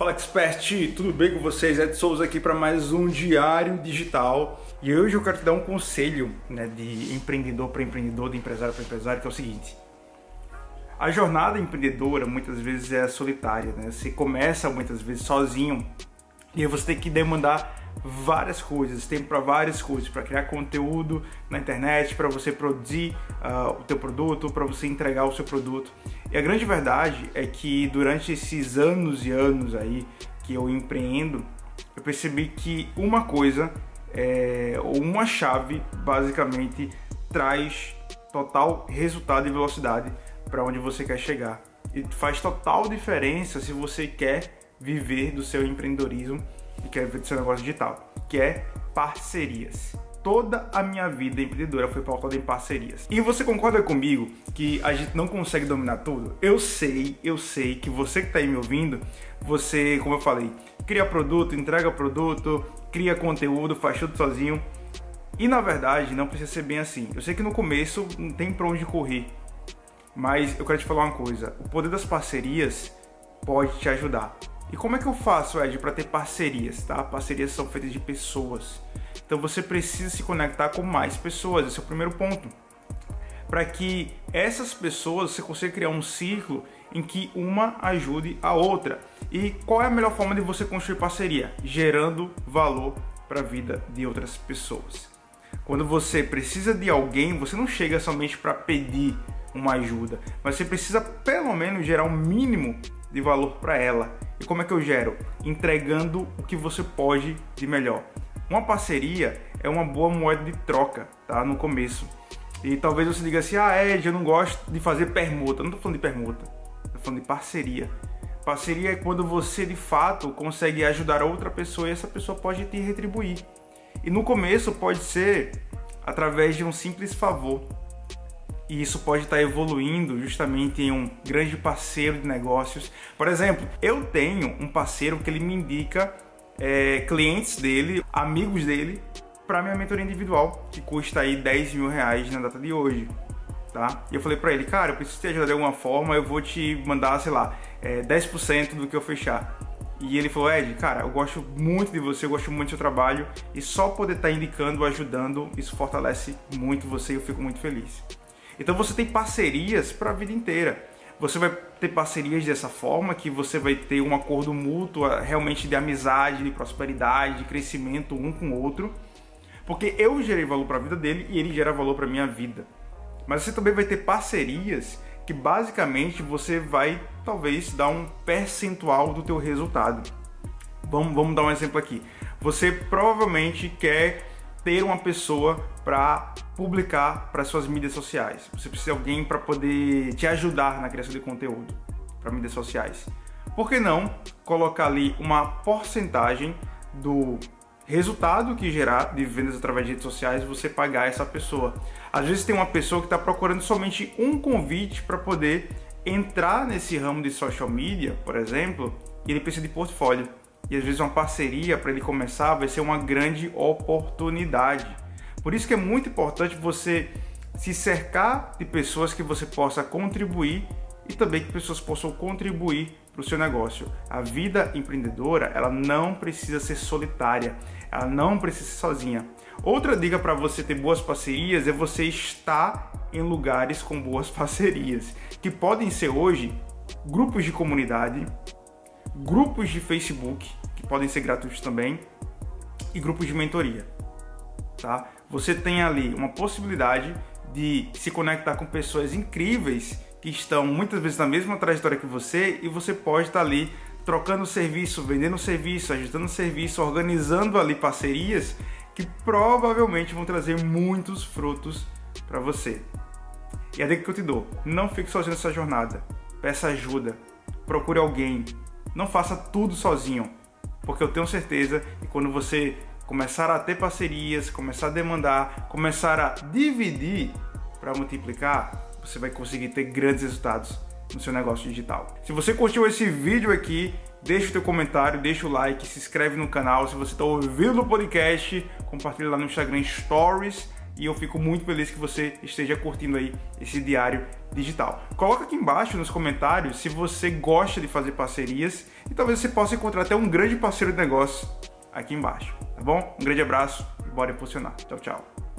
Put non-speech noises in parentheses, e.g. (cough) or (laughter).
Fala Expert, tudo bem com vocês? Ed Souza aqui para mais um Diário Digital. E hoje eu quero te dar um conselho né, de empreendedor para empreendedor, de empresário para empresário, que é o seguinte. A jornada empreendedora muitas vezes é solitária, né? Você começa muitas vezes sozinho e aí você tem que demandar várias coisas, tempo para várias coisas, para criar conteúdo na internet, para você produzir uh, o teu produto, para você entregar o seu produto. E a grande verdade é que durante esses anos e anos aí que eu empreendo, eu percebi que uma coisa, é, ou uma chave, basicamente, traz total resultado e velocidade para onde você quer chegar. E faz total diferença se você quer viver do seu empreendedorismo e quer viver do seu negócio digital, que é parcerias. Toda a minha vida empreendedora foi pautada em parcerias. E você concorda comigo que a gente não consegue dominar tudo? Eu sei, eu sei que você que está aí me ouvindo, você, como eu falei, cria produto, entrega produto, cria conteúdo, faz tudo sozinho. E na verdade não precisa ser bem assim. Eu sei que no começo não tem para onde correr, mas eu quero te falar uma coisa: o poder das parcerias pode te ajudar. E como é que eu faço, Ed, para ter parcerias, tá? Parcerias são feitas de pessoas. Então você precisa se conectar com mais pessoas, esse é o primeiro ponto. Para que essas pessoas você consiga criar um ciclo em que uma ajude a outra. E qual é a melhor forma de você construir parceria? Gerando valor para a vida de outras pessoas. Quando você precisa de alguém, você não chega somente para pedir uma ajuda, mas você precisa pelo menos gerar um mínimo de valor para ela. E como é que eu gero? Entregando o que você pode de melhor. Uma parceria é uma boa moeda de troca, tá? No começo. E talvez você diga assim: ah, Ed, eu não gosto de fazer permuta. não tô falando de permuta, tô falando de parceria. Parceria é quando você de fato consegue ajudar outra pessoa e essa pessoa pode te retribuir. E no começo pode ser através de um simples favor e isso pode estar evoluindo justamente em um grande parceiro de negócios. Por exemplo, eu tenho um parceiro que ele me indica é, clientes dele, amigos dele, para minha mentoria individual, que custa aí 10 mil reais na data de hoje. Tá? E eu falei para ele, cara, eu preciso te ajudar de alguma forma, eu vou te mandar, sei lá, é, 10% do que eu fechar. E ele falou, Ed, cara, eu gosto muito de você, eu gosto muito do seu trabalho e só poder estar indicando, ajudando, isso fortalece muito você e eu fico muito feliz. Então você tem parcerias para a vida inteira. Você vai ter parcerias dessa forma que você vai ter um acordo mútuo realmente de amizade, de prosperidade, de crescimento um com o outro. Porque eu gerei valor para a vida dele e ele gera valor para minha vida. Mas você também vai ter parcerias que basicamente você vai talvez dar um percentual do teu resultado. Vamos, vamos dar um exemplo aqui. Você provavelmente quer ter uma pessoa para publicar para suas mídias sociais. Você precisa de alguém para poder te ajudar na criação de conteúdo para mídias sociais. Por que não colocar ali uma porcentagem do resultado que gerar de vendas através de redes sociais você pagar essa pessoa? Às vezes tem uma pessoa que está procurando somente um convite para poder entrar nesse ramo de social media, por exemplo, e ele precisa de portfólio e às vezes uma parceria para ele começar vai ser uma grande oportunidade. Por isso que é muito importante você se cercar de pessoas que você possa contribuir e também que pessoas possam contribuir para o seu negócio. A vida empreendedora, ela não precisa ser solitária, ela não precisa ser sozinha. Outra dica para você ter boas parcerias é você estar em lugares com boas (laughs) parcerias, que podem ser hoje grupos de comunidade, grupos de Facebook, que podem ser gratuitos também, e grupos de mentoria. Tá? Você tem ali uma possibilidade de se conectar com pessoas incríveis que estão muitas vezes na mesma trajetória que você e você pode estar ali trocando serviço, vendendo serviço, ajustando serviço, organizando ali parcerias que provavelmente vão trazer muitos frutos para você. E a dica que eu te dou: não fique sozinho nessa jornada. Peça ajuda, procure alguém, não faça tudo sozinho, porque eu tenho certeza que quando você Começar a ter parcerias, começar a demandar, começar a dividir para multiplicar, você vai conseguir ter grandes resultados no seu negócio digital. Se você curtiu esse vídeo aqui, deixa o teu comentário, deixa o like, se inscreve no canal. Se você está ouvindo o podcast, compartilha lá no Instagram Stories e eu fico muito feliz que você esteja curtindo aí esse diário digital. Coloca aqui embaixo nos comentários se você gosta de fazer parcerias e talvez você possa encontrar até um grande parceiro de negócio aqui embaixo. Tá bom? Um grande abraço e bora impulsionar. Tchau, tchau.